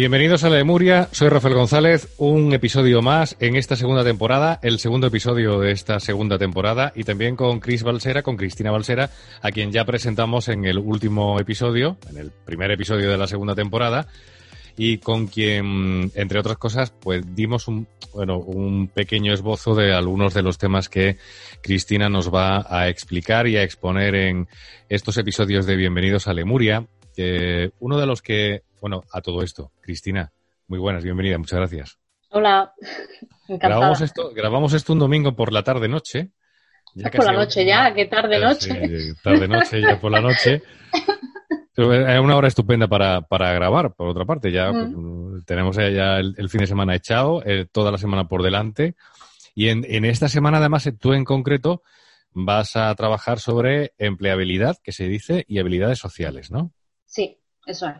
Bienvenidos a Lemuria, soy Rafael González, un episodio más en esta segunda temporada, el segundo episodio de esta segunda temporada y también con Cris Balsera, con Cristina Balsera, a quien ya presentamos en el último episodio, en el primer episodio de la segunda temporada y con quien, entre otras cosas, pues dimos un, bueno, un pequeño esbozo de algunos de los temas que Cristina nos va a explicar y a exponer en estos episodios de Bienvenidos a Lemuria, que uno de los que bueno, a todo esto, Cristina, muy buenas, bienvenida, muchas gracias. Hola, encantada. Grabamos esto, grabamos esto un domingo por la tarde-noche. Ya por la noche ya, qué tarde-noche. Tarde-noche, ya por la noche. Es una hora estupenda para, para grabar, por otra parte. Ya mm. tenemos ya el, fin de semana echado, eh, toda la semana por delante. Y en, en esta semana, además, tú en concreto vas a trabajar sobre empleabilidad, que se dice, y habilidades sociales, ¿no? Sí, eso es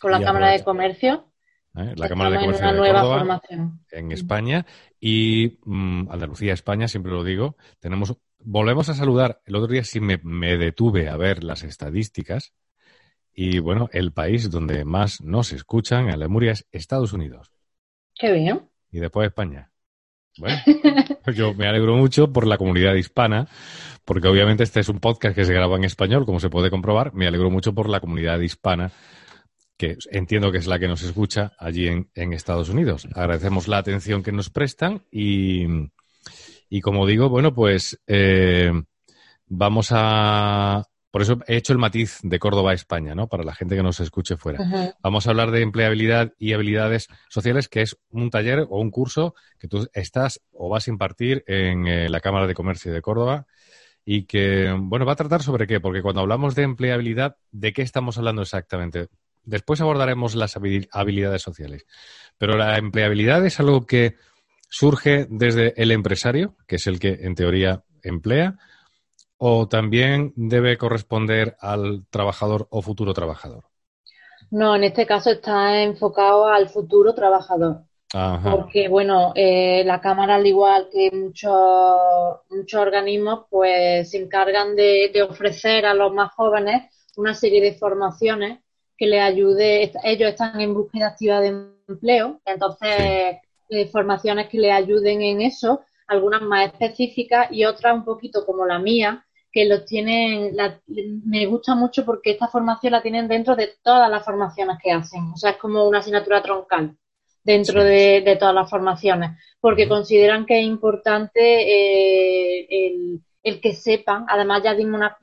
con la Cámara de Comercio. ¿Eh? La Cámara de Comercio en de Córdoba, en España y mm, Andalucía, España, siempre lo digo. Tenemos, volvemos a saludar. El otro día sí me, detuve a ver las estadísticas y bueno, el país donde más nos escuchan en Lemuria es Estados Unidos. Qué bien. Y después España. Bueno, yo me alegro mucho por la comunidad hispana, porque obviamente este es un podcast que se graba en español, como se puede comprobar. Me alegro mucho por la comunidad hispana que entiendo que es la que nos escucha allí en, Estados Unidos. Agradecemos la atención que nos prestan y, y como digo, bueno, pues eh, vamos a... Por eso he hecho el matiz de Córdoba a España, ¿no? Para la gente que nos escuche fuera. Vamos a hablar de empleabilidad y habilidades sociales, que es un taller o un curso que tú estás o vas a impartir en eh, la Cámara de Comercio de Córdoba y que, bueno, va a tratar sobre qué, porque cuando hablamos de empleabilidad, ¿de qué estamos hablando exactamente? Después abordaremos las habilidades sociales. Pero la empleabilidad es algo que surge desde el empresario, que es el que en teoría emplea, o también debe corresponder al trabajador o futuro trabajador. No, en este caso está enfocado al futuro trabajador. Porque, bueno, eh, la Cámara, al igual que muchos, muchos organismos, pues se encargan de ofrecer a los más jóvenes una serie de formaciones que les ayude, ellos están en búsqueda activa de empleo, entonces eh, formaciones que les ayuden en eso, algunas más específicas y otras un poquito como la mía, que los tienen, me gusta mucho porque esta formación la tienen dentro de todas las formaciones que hacen, o sea, es como una asignatura troncal dentro de, todas las formaciones, porque consideran que es importante eh, el, el, que sepan, además ya dimos una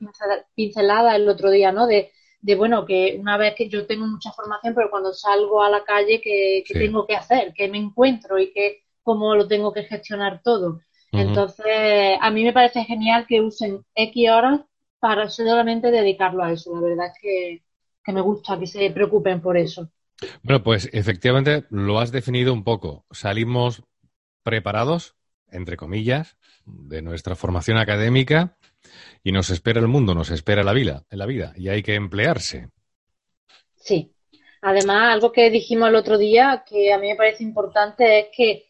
pincelada el otro día, ¿no? De de bueno, que una vez que yo tengo mucha formación, pero cuando salgo a la calle, ¿qué, tengo que hacer? ¿Qué me encuentro? ¿Y qué, cómo lo tengo que gestionar todo? Entonces, a mí me parece genial que usen X horas para solamente dedicarlo a eso. La verdad es que, que me gusta que se preocupen por eso. Bueno, pues efectivamente lo has definido un poco. Salimos preparados, entre comillas, de nuestra formación académica y nos espera el mundo, nos espera la vida, la vida y hay que emplearse. Sí. Además, algo que dijimos el otro día que a mí me parece importante es que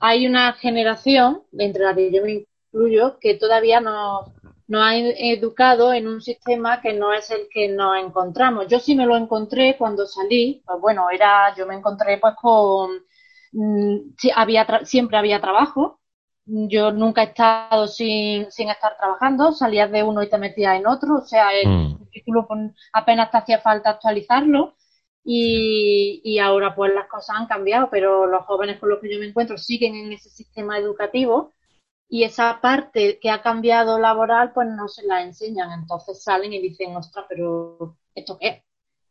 hay una generación, entre la que yo me incluyo, que todavía no, nos ha educado en un sistema que no es el que nos encontramos. Yo sí me lo encontré cuando salí, pues bueno, era, yo me encontré pues con, mm, había siempre había trabajo, yo nunca he estado sin, sin estar trabajando, salías de uno y te metías en otro, o sea, el mm. apenas te hacía falta actualizarlo y, y ahora pues las cosas han cambiado, pero los jóvenes con los que yo me encuentro siguen en ese sistema educativo y esa parte que ha cambiado laboral pues no se la enseñan, entonces salen y dicen, ostras, pero ¿esto qué?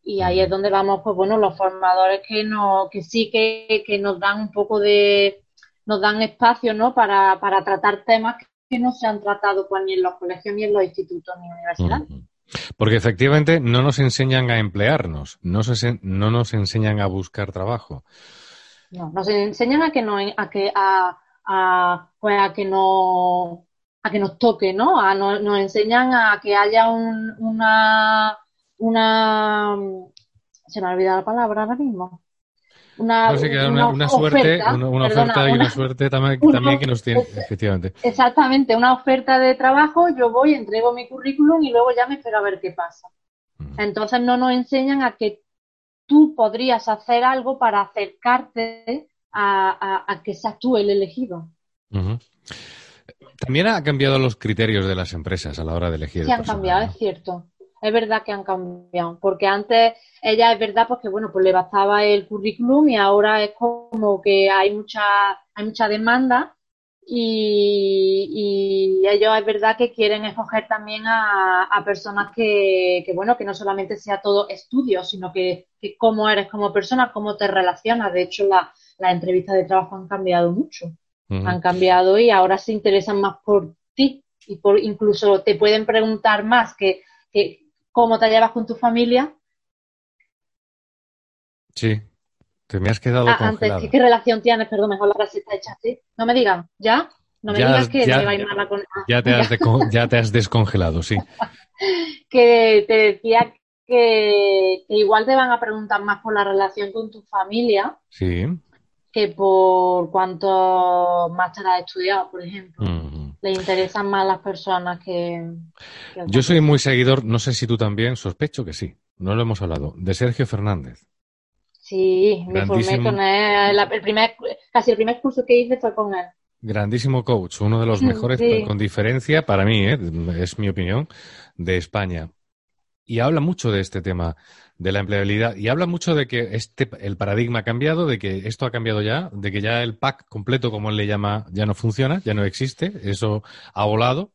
Y ahí es donde vamos, pues bueno, los formadores que no, que sí que, que nos dan un poco de, nos dan espacio, ¿no? Para, para tratar temas que no se han tratado pues ni en los colegios, ni en los institutos, ni en universidades. Porque efectivamente no nos enseñan a emplearnos, no, se, no nos enseñan a buscar trabajo. No, nos enseñan a que no, a que a, a, pues a que no a que nos toque, ¿no? A, nos enseñan a que haya un, una una se me ha olvidado la palabra ahora mismo. Una, una, suerte, una, oferta y una suerte también, también que nos tiene, efectivamente. Exactamente, una oferta de trabajo, yo voy, entrego mi currículum y luego ya me espero a ver qué pasa. Entonces no nos enseñan a que tú podrías hacer algo para acercarte a, que seas tú el elegido. También ha cambiado los criterios de las empresas a la hora de elegir. Sí, han cambiado, es cierto. Es verdad que han cambiado, porque antes ella es verdad porque bueno, pues le bastaba el currículum y ahora es como que hay mucha hay mucha demanda y, ellos es verdad que quieren escoger también a, personas que, que, bueno, que no solamente sea todo estudio, sino que, que cómo eres como persona, cómo te relacionas. De hecho, la, las entrevistas de trabajo han cambiado mucho. Han cambiado y ahora se interesan más por ti y por incluso te pueden preguntar más que, cómo te llevas con tu familia. Sí, te me has quedado ah, Antes, ¿qué, relación tienes? Perdón, mejor la frase está hecha así. No me digan, ¿ya? No me digas que ya, me va a con... ya, te has ya te has descongelado, sí. que te decía que, que, igual te van a preguntar más por la relación con tu familia. Sí que por cuánto máster has estudiado, por ejemplo. Le interesan más las personas que, Yo soy muy seguidor, no sé si tú también, sospecho que sí, no lo hemos hablado, de Sergio Fernández. Sí, me formé con él. El primer, casi el primer curso que hice fue con él. Grandísimo coach, uno de los mejores, con diferencia, para mí, ¿eh? es mi opinión, de España. Y habla mucho de este tema de la empleabilidad. Y habla mucho de que este, el paradigma ha cambiado, de que esto ha cambiado ya, de que ya el pack completo, como él le llama, ya no funciona, ya no existe, eso ha volado.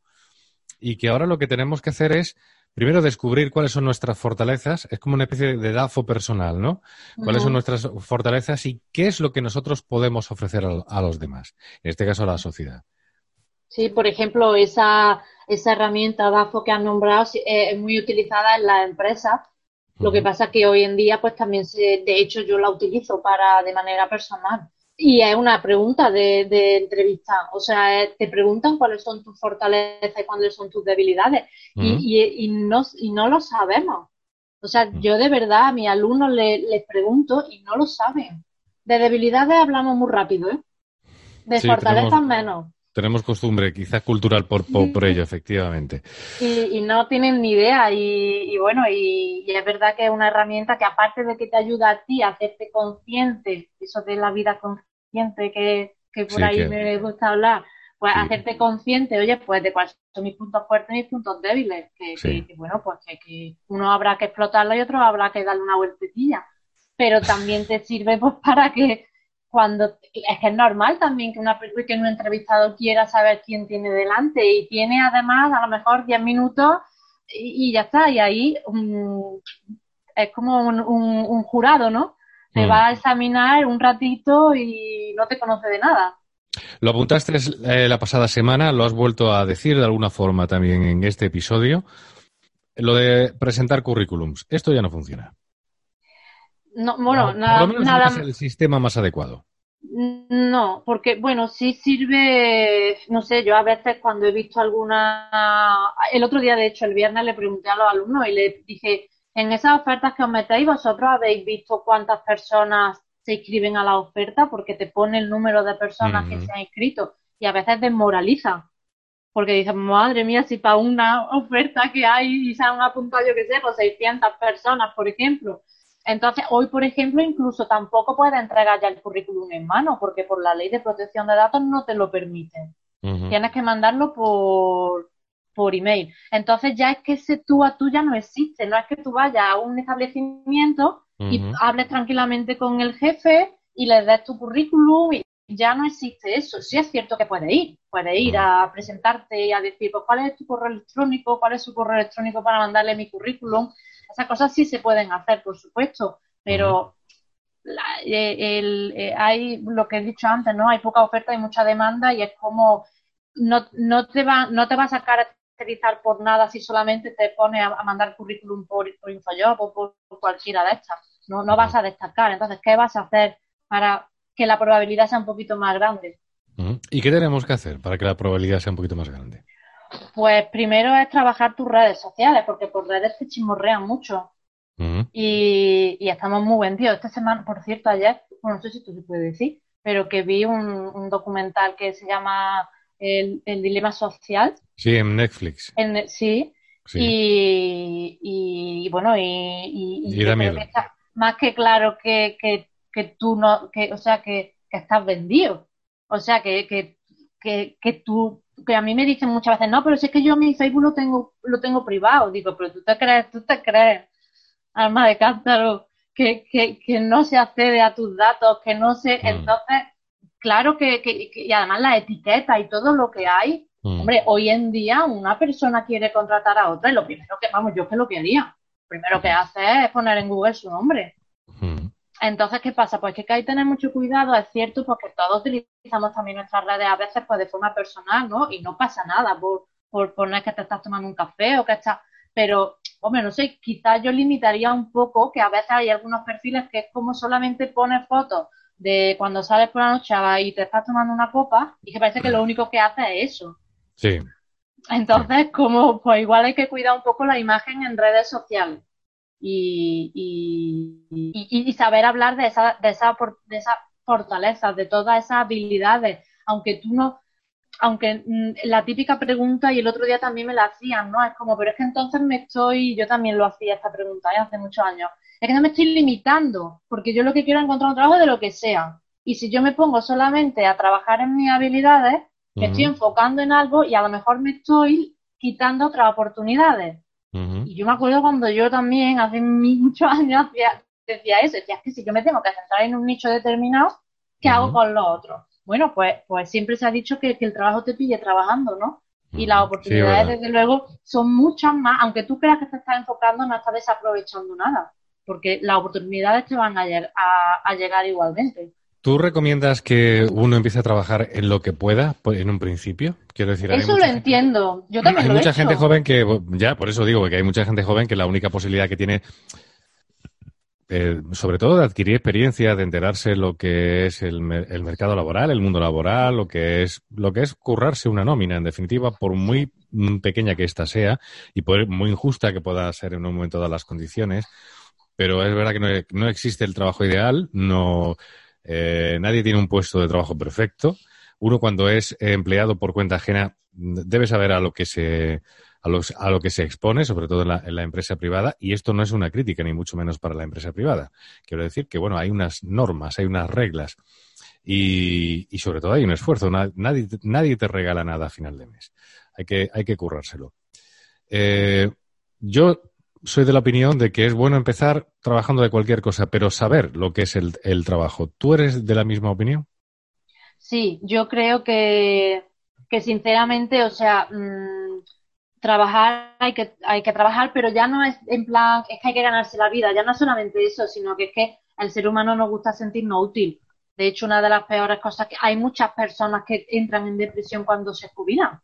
Y que ahora lo que tenemos que hacer es, primero, descubrir cuáles son nuestras fortalezas. Es como una especie de DAFO personal, ¿no? Cuáles son nuestras fortalezas y qué es lo que nosotros podemos ofrecer a, los demás, en este caso a la sociedad. Sí, por ejemplo, esa, esa herramienta DAFO que han nombrado es muy utilizada en las empresas lo que pasa que hoy en día, pues también se, de hecho, yo la utilizo para de manera personal. Y es una pregunta de, de entrevista. O sea, te preguntan cuáles son tus fortalezas y cuáles son tus debilidades. y, y, no, y no lo sabemos. O sea, yo de verdad a mis alumnos les, les pregunto y no lo saben. De debilidades hablamos muy rápido, ¿eh? De fortalezas menos. Tenemos costumbre, quizás cultural por, por, ello, efectivamente. Y, no tienen ni idea. Y, bueno, y, es verdad que es una herramienta que aparte de que te ayuda a ti a hacerte consciente, eso de la vida consciente que, que por ahí me gusta hablar, pues hacerte consciente, oye, pues de cuáles son mis puntos fuertes y mis puntos débiles. Que, que bueno, pues que, uno habrá que explotarlo y otro habrá que darle una vueltecilla. Pero también te sirve pues para que cuando es que es normal también que una que un entrevistado quiera saber quién tiene delante y tiene además a lo mejor 10 minutos y, ya está y ahí es como un, jurado no te mm. va a examinar un ratito y no te conoce de nada. Lo apuntaste eh, la pasada semana lo has vuelto a decir de alguna forma también en este episodio. Lo de presentar currículums esto ya no funciona no, bueno, nada, nada. es el sistema más adecuado. No, porque bueno, sí sirve, no sé, yo a veces cuando he visto alguna, el otro día de hecho, el viernes le pregunté a los alumnos y le dije, en esas ofertas que os metéis, vosotros habéis visto cuántas personas se inscriben a la oferta porque te pone el número de personas que se han inscrito y a veces desmoraliza. porque dicen, madre mía, si para una oferta que hay y se han apuntado, yo qué sé, pues 600 personas, por ejemplo. Entonces, hoy, por ejemplo, incluso tampoco puedes entregar ya el currículum en mano, porque por la ley de protección de datos no te lo permiten. Tienes que mandarlo por, por email. Entonces, ya es que ese tú a tú ya no existe. No es que tú vayas a un establecimiento y hables tranquilamente con el jefe y le des tu currículum y ya no existe eso. Sí es cierto que puedes ir, puedes ir a presentarte y a decir, pues, cuál es tu correo electrónico, cuál es su correo electrónico para mandarle mi currículum. Esas cosas sí se pueden hacer, por supuesto, pero eh, el, eh, hay lo que he dicho antes, ¿no? Hay poca oferta y mucha demanda y es como no, no te va no te vas a caracterizar por nada si solamente te pones a, mandar currículum por, por InfoJob o por, cualquiera de estas. No, no vas a destacar. Entonces, ¿qué vas a hacer para que la probabilidad sea un poquito más grande? ¿Y qué tenemos que hacer para que la probabilidad sea un poquito más grande? Pues primero es trabajar tus redes sociales, porque por redes te chismorrean mucho. y, estamos muy vendidos. Esta semana, por cierto, ayer, bueno, no sé si esto se puede decir, pero que vi un, documental que se llama el, Dilema Social. Sí, en Netflix. En, sí. Y, y, bueno, y, y, da miedo. más que claro que, que, que tú no, que, o sea, que, que estás vendido. O sea, que, que, que, que tú que a mí me dicen muchas veces, no, pero si es que yo mi Facebook lo tengo, lo tengo privado. Digo, pero tú te crees, tú te crees, alma de cántaro, que, que, que no se accede a tus datos, que no se, mm. entonces, claro que, que, y además la etiqueta y todo lo que hay, mm. hombre, hoy en día una persona quiere contratar a otra y lo primero que, vamos, yo que lo quería, primero que hace es poner en Google su nombre. Entonces, ¿qué pasa? Pues que hay que tener mucho cuidado, es cierto, porque todos utilizamos también nuestras redes a veces pues de forma personal, ¿no? Y no pasa nada por, por poner que te estás tomando un café o que estás... Pero, hombre, no sé, quizás yo limitaría un poco que a veces hay algunos perfiles que es como solamente pones fotos de cuando sales por la noche y te estás tomando una copa y que parece que lo único que hace es eso. Sí. Entonces, como, pues igual hay que cuidar un poco la imagen en redes sociales y, y, y, saber hablar de esa, de, esa, de esa fortaleza, de todas esas habilidades, aunque tú no, aunque mm, la típica pregunta y el otro día también me la hacían, ¿no? Es como, pero es que entonces me estoy, yo también lo hacía esta pregunta ¿eh? hace muchos años, es que no me estoy limitando, porque yo lo que quiero es encontrar un trabajo de lo que sea. Y si yo me pongo solamente a trabajar en mis habilidades, me estoy enfocando en algo y a lo mejor me estoy quitando otras oportunidades. Y yo me acuerdo cuando yo también, hace muchos años, decía eso, decía, que si yo me tengo que centrar en un nicho determinado, ¿qué hago con los otros? Bueno, pues, pues siempre se ha dicho que, el trabajo te pille trabajando, ¿no? Y las oportunidades, desde luego, son muchas más, aunque tú creas que te estás enfocando, no estás desaprovechando nada, porque las oportunidades te van a, a llegar igualmente. ¿Tú recomiendas que uno empiece a trabajar en lo que pueda pues, en un principio? Quiero decir, eso lo entiendo. Yo también hay mucha gente joven que, ya, por eso digo que hay mucha gente joven que la única posibilidad que tiene, eh, sobre todo de adquirir experiencia, de enterarse lo que es el, mercado laboral, el mundo laboral, lo que es, lo que es currarse una nómina, en definitiva, por muy pequeña que ésta sea y por muy injusta que pueda ser en un momento dadas las condiciones, pero es verdad que no, no existe el trabajo ideal, no eh, nadie tiene un puesto de trabajo perfecto. Uno cuando es empleado por cuenta ajena debe saber a lo que se a, a lo que se expone, sobre todo en la, empresa privada, y esto no es una crítica, ni mucho menos para la empresa privada. Quiero decir que, bueno, hay unas normas, hay unas reglas, y, sobre todo hay un esfuerzo. Nadie, nadie te regala nada a final de mes. Hay que, hay que currárselo. Eh, yo soy de la opinión de que es bueno empezar trabajando de cualquier cosa, pero saber lo que es el, trabajo. ¿Tú eres de la misma opinión? Sí, yo creo que, que sinceramente, o sea, mm, trabajar hay que, hay que trabajar, pero ya no es en plan, es que hay que ganarse la vida, ya no es solamente eso, sino que es que al ser humano nos gusta sentirnos útil. De hecho, una de las peores cosas que hay muchas personas que entran en depresión cuando se jubilan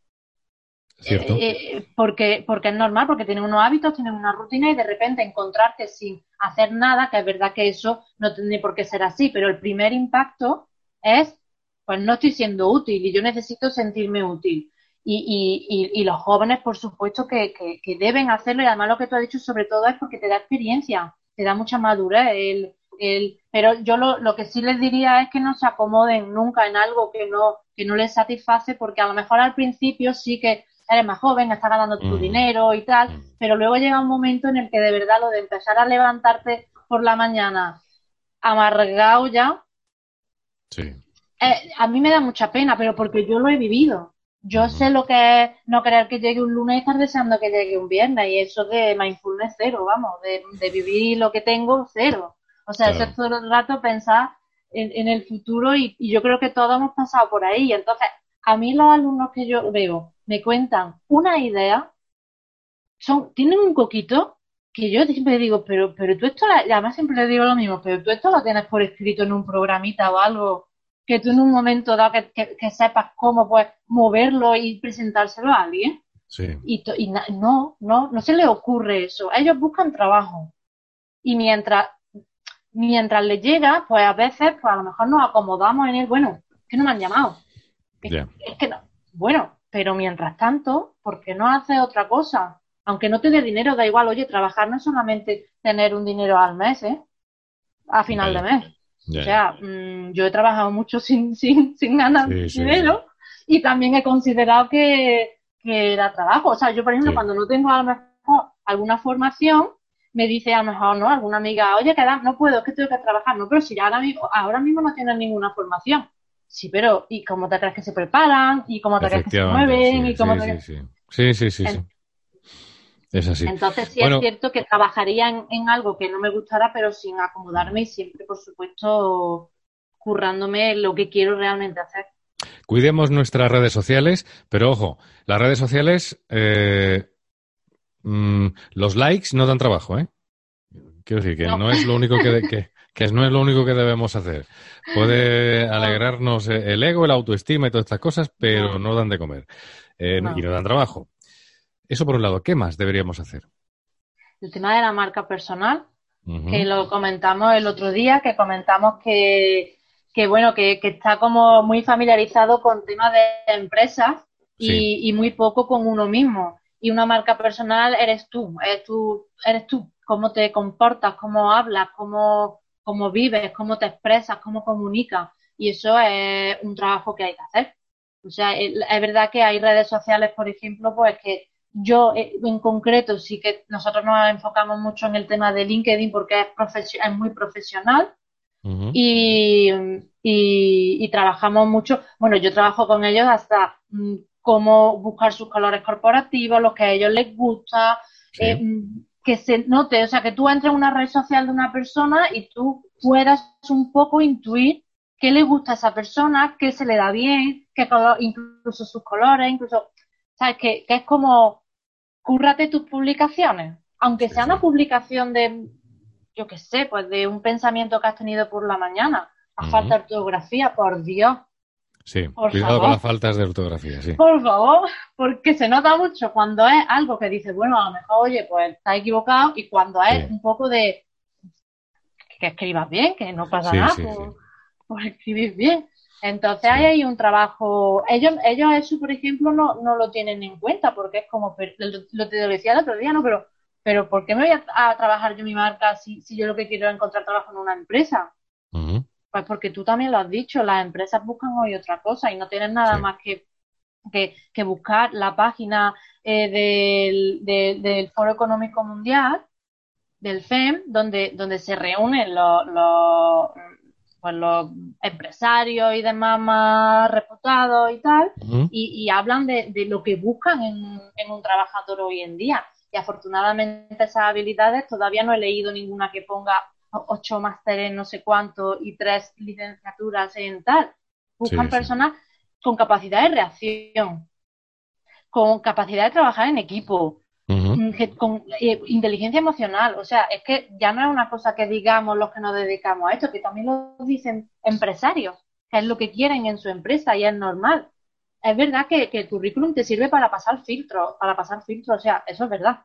Eh, eh, porque, porque es normal, porque tienen unos hábitos, tienen una rutina y de repente encontrarte sin hacer nada, que es verdad que eso no tiene por qué ser así, pero el primer impacto es, pues no estoy siendo útil y yo necesito sentirme útil. Y, y, y, los jóvenes, por supuesto, que, que, deben hacerlo y además lo que tú has dicho sobre todo es porque te da experiencia, te da mucha madurez. El, el, pero yo lo, lo que sí les diría es que no se acomoden nunca en algo que no, que no les satisface, porque a lo mejor al principio sí que eres más joven, estás ganando tu mm. dinero y tal, mm. pero luego llega un momento en el que de verdad lo de empezar a levantarte por la mañana amargado ya, sí. Eh, a mí me da mucha pena, pero porque yo lo he vivido. Yo sé lo que es no querer que llegue un lunes y estar deseando que llegue un viernes. Y eso de mindfulness cero, vamos, de, vivir lo que tengo cero. O sea, eso es todo el rato pensar en, el futuro y, yo creo que todos hemos pasado por ahí. Entonces, a mí los alumnos que yo veo me cuentan una idea, son, tienen un coquito que yo siempre digo, pero, pero tú esto, además siempre le digo lo mismo, pero tú esto lo tienes por escrito en un programita o algo que tú en un momento dado que, sepas cómo puedes moverlo y presentárselo a alguien. Sí. Y, no, no, no se le ocurre eso. Ellos buscan trabajo. Y mientras, mientras les llega, pues a veces, pues a lo mejor nos acomodamos en el, bueno, que no me han llamado. Es, que no. Bueno, pero mientras tanto, ¿por qué no haces otra cosa? Aunque no te dé dinero, da igual, oye, trabajar no es solamente tener un dinero al mes, ¿eh? A final de mes. O sea, mm, yo he trabajado mucho sin, sin, sin ganar dinero y también he considerado que, que, era trabajo. O sea, yo, por ejemplo, cuando no tengo a lo mejor alguna formación, me dice a lo mejor, ¿no? Alguna amiga, oye, que no puedo, es que tengo que trabajar. No, pero si ahora mismo, ahora mismo no tienes ninguna formación. Sí, pero ¿y cómo te crees que se preparan? ¿Y cómo te crees que se mueven? ¿Y cómo sí, sí, sí, sí, sí. Es así. Entonces sí es cierto que trabajaría en, algo que no me gustara, pero sin acomodarme y siempre, por supuesto, currándome lo que quiero realmente hacer. Cuidemos nuestras redes sociales, pero ojo, las redes sociales, eh, mm, los likes no dan trabajo, ¿eh? Quiero decir que no, es lo único que, que, no es lo único que debemos hacer. Puede alegrarnos el ego, el autoestima y todas estas cosas, pero no, dan de comer eh, y no dan trabajo. Eso por un lado. ¿Qué más deberíamos hacer? El tema de la marca personal, que lo comentamos el otro día, que comentamos que, que bueno, que, está como muy familiarizado con temas de empresas y, muy poco con uno mismo. Y una marca personal eres tú, eres tú, eres tú, cómo te comportas, cómo hablas, cómo, cómo vives, cómo te expresas, cómo comunicas. Y eso es un trabajo que hay que hacer. O sea, es verdad que hay redes sociales, por ejemplo, pues que yo eh, en concreto sí que nosotros nos enfocamos mucho en el tema de LinkedIn porque es, es muy profesional y, y, trabajamos mucho, bueno, yo trabajo con ellos hasta mm, cómo buscar sus colores corporativos, lo que a ellos les gusta, eh, mm, que se note, o sea, que tú entres en una red social de una persona y tú puedas un poco intuir qué le gusta a esa persona, qué se le da bien, qué color, incluso sus colores, incluso, ¿sabes? Que, que es como cúrrate tus publicaciones, aunque sea una publicación de, yo qué sé, pues de un pensamiento que has tenido por la mañana, a falta de ortografía, por Dios. Sí, cuidado con las faltas de ortografía, sí. Por favor, porque se nota mucho cuando es algo que dice, bueno, a lo mejor, oye, pues está equivocado, y cuando es un poco de que escribas bien, que no pasa nada por, escribir bien. Entonces ahí hay un trabajo, ellos, ellos eso por ejemplo no, no lo tienen en cuenta porque es como, lo, te decía el otro día, ¿no? Pero, pero ¿por qué me voy a, trabajar yo mi marca si, si, yo lo que quiero es encontrar trabajo en una empresa? Pues porque tú también lo has dicho, las empresas buscan hoy otra cosa y no tienen nada más que, que, buscar la página eh, del, del Foro Económico Mundial, del FEM, donde, donde se reúnen los, los pues los empresarios y demás más reputados y tal, y, hablan de, lo que buscan en, un trabajador hoy en día. Y afortunadamente esas habilidades todavía no he leído ninguna que ponga ocho másteres no sé cuánto y tres licenciaturas en tal. Buscan personas con capacidad de reacción, con capacidad de trabajar en equipo, Mm, con eh, inteligencia emocional. O sea, es que ya no es una cosa que digamos los que nos dedicamos a esto, que también lo dicen empresarios, que es lo que quieren en su empresa y es normal. Es verdad que, el currículum te sirve para pasar filtros, para pasar filtros, o sea, eso es verdad.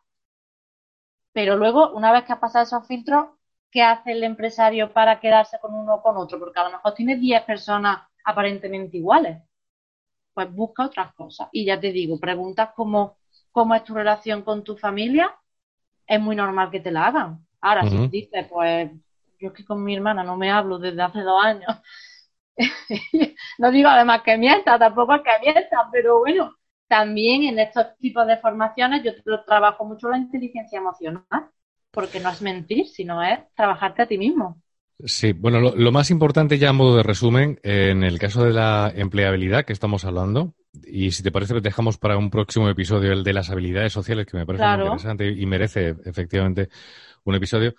Pero luego, una vez que has pasado esos filtros, ¿qué hace el empresario para quedarse con uno o con otro? Porque a lo mejor tiene 10 personas aparentemente iguales. Pues busca otras cosas. Y ya te digo, preguntas como cómo es tu relación con tu familia, es muy normal que te la hagan. Ahora, si dices, pues yo es que con mi hermana no me hablo desde hace dos años. no digo además que mienta, tampoco es que mienta, pero bueno, también en estos tipos de formaciones yo trabajo mucho la inteligencia emocional, porque no es mentir, sino es trabajarte a ti mismo. Sí, bueno, lo, más importante ya a modo de resumen, en el caso de la empleabilidad que estamos hablando, y si te parece, dejamos para un próximo episodio el de las habilidades sociales, que me parece muy interesante y merece efectivamente un episodio.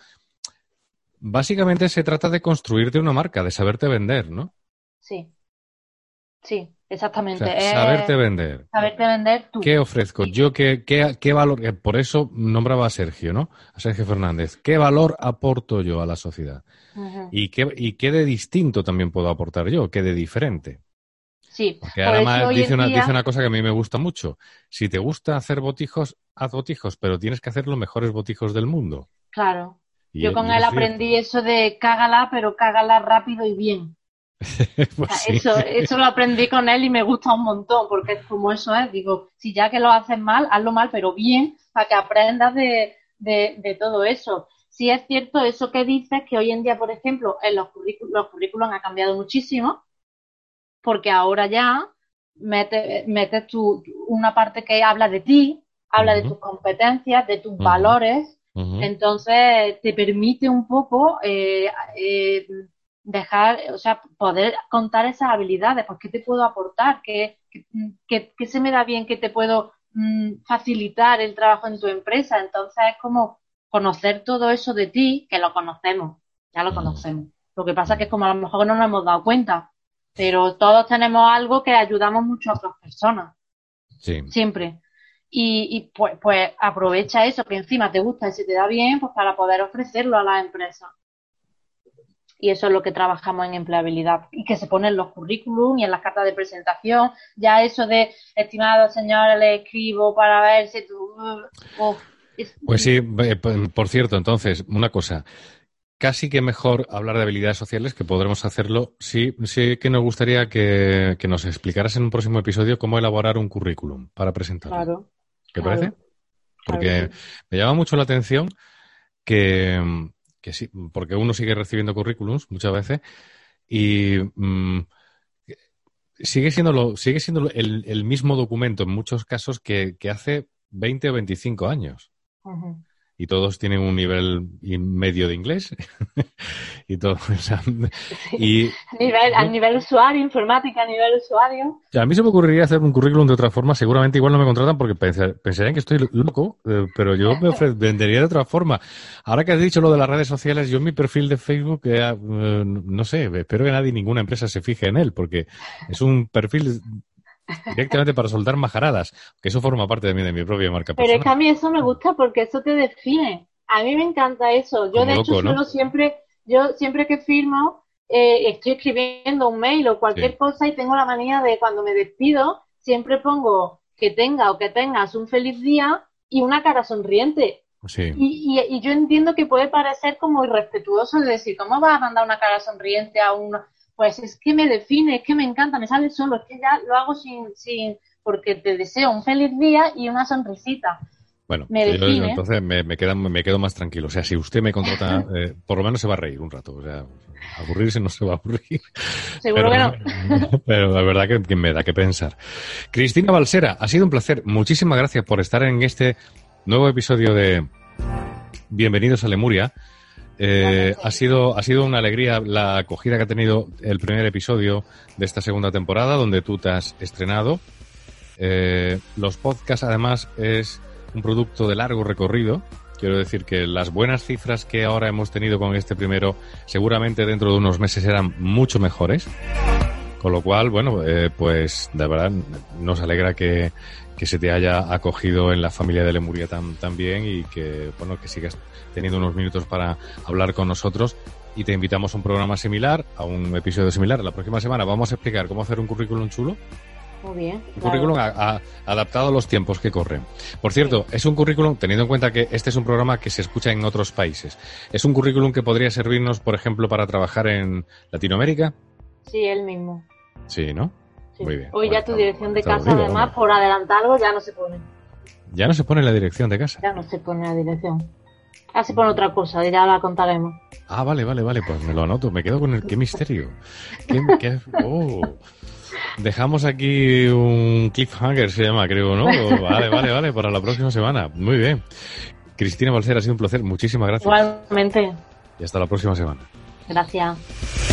Básicamente se trata de construirte una marca, de saberte vender, ¿no? Sí. Sí, exactamente. saberte vender. Saberte vender tú. ¿Qué ofrezco? Yo, qué, qué, valor? Eh, por eso nombraba a Sergio, ¿no? A Sergio Fernández. ¿Qué valor aporto yo a la sociedad? ¿Y, qué, ¿Y qué de distinto también puedo aportar yo? ¿Qué de diferente? Sí. Porque además dice una, dice una cosa que a mí me gusta mucho. Si te gusta hacer botijos, haz botijos, pero tienes que hacer los mejores botijos del mundo. Claro. yo con él aprendí eso de cágala, pero cágala rápido y bien. Pues eso, eso lo aprendí con él y me gusta un montón, porque es como eso es, digo, si ya que lo haces mal, hazlo mal, pero bien, para que aprendas de, de, todo eso. Si es cierto eso que dices, que hoy en día, por ejemplo, en los currículos, los currículos han cambiado muchísimo, porque ahora ya metes, metes tu, una parte que habla de ti, habla de tus competencias, de tus valores, entonces te permite un poco eh, eh, dejar, o sea, poder contar esas habilidades, pues qué te puedo aportar, qué, qué, se me da bien, qué te puedo mm, facilitar el trabajo en tu empresa. Entonces es como conocer todo eso de ti, que lo conocemos, ya lo conocemos. Lo que pasa es que como a lo mejor no nos hemos dado cuenta, pero todos tenemos algo que ayudamos mucho a otras personas. Sí. Siempre. Y, y pues, pues aprovecha eso que encima te gusta y se te da bien, pues para poder ofrecerlo a las empresas y eso es lo que trabajamos en empleabilidad y que se pone en los currículum y en las cartas de presentación. Ya eso de, estimado señor, le escribo para ver si tú... Pues sí, eh, por cierto, entonces, una cosa. Casi que mejor hablar de habilidades sociales, que podremos hacerlo. Sí, sí que nos gustaría que, nos explicaras en un próximo episodio cómo elaborar un currículum para presentarlo. Claro. ¿Qué parece? Porque me llama mucho la atención que, que sí, porque uno sigue recibiendo currículums muchas veces y mm, sigue siendo, lo, sigue siendo el, mismo documento en muchos casos que, que hace 20 o 25 años y todos tienen un nivel medio de inglés y todo. y, a nivel usuario, informática, a nivel usuario. A mí se me ocurriría hacer un currículum de otra forma. Seguramente igual no me contratan porque pensarían que estoy loco, eh, pero yo me vendería de otra forma. Ahora que has dicho lo de las redes sociales, yo en mi perfil de Facebook, eh, eh, no sé, espero que nadie, ninguna empresa se fije en él porque es un perfil directamente para soltar majaradas, que eso forma parte de mí, de mi propia marca Pero es que a mí eso me gusta porque eso te define. A mí me encanta eso. Yo, de hecho, siempre, yo siempre que firmo, eh, estoy escribiendo un mail o cualquier cosa y tengo la manía de cuando me despido, siempre pongo que tenga o que tengas un feliz día y una cara sonriente. Y, y, yo entiendo que puede parecer como irrespetuoso decir, ¿cómo vas a mandar una cara sonriente a un, pues es que me define, es que me encanta, me sale solo, es que ya lo hago sin, sin, porque te deseo un feliz día y una sonrisita. Bueno, entonces me, me, me quedo más tranquilo. O sea, si usted me contrata, eh, por lo menos se va a reír un rato. O sea, aburrirse no se va a aburrir. Seguro que no. Pero la verdad que, me da que pensar. Cristina Balsera, ha sido un placer. Muchísimas gracias por estar en este nuevo episodio de Bienvenidos a Lemuria. Eh, ha, sido, ha sido una alegría la acogida que ha tenido el primer episodio de esta segunda temporada, donde tú te has estrenado. Eh, los podcasts, además, es un producto de largo recorrido. Quiero decir que las buenas cifras que ahora hemos tenido con este primero, seguramente dentro de unos meses serán mucho mejores. Con lo cual, bueno, eh, pues de verdad nos alegra que, que se te haya acogido en la familia de Lemuria tan, tan bien y que, bueno, que sigas teniendo unos minutos para hablar con nosotros y te invitamos a un programa similar, a un episodio similar. La próxima semana vamos a explicar cómo hacer un currículum chulo. Muy bien. Un currículum adaptado a los tiempos que corren. Por cierto, es un currículum, teniendo en cuenta que este es un programa que se escucha en otros países, ¿es un currículum que podría servirnos, por ejemplo, para trabajar en Latinoamérica? Sí, él mismo. Sí, ¿no? Muy bien. Hoy ya tu dirección de casa, además, por adelantarlo, ya no se pone. ¿Ya no se pone la dirección de casa? Ya no se pone la dirección. Así por otra cosa, ya la contaremos. Ah, vale, vale, vale, pues me lo anoto, me quedo con el qué misterio. ¿Qué, qué, oh. Dejamos aquí un cliffhanger, se llama, creo, ¿no? Vale, vale, vale, para la próxima semana. Muy bien. Cristina Balcer, ha sido un placer. Muchísimas gracias. Igualmente. Y hasta la próxima semana. Gracias.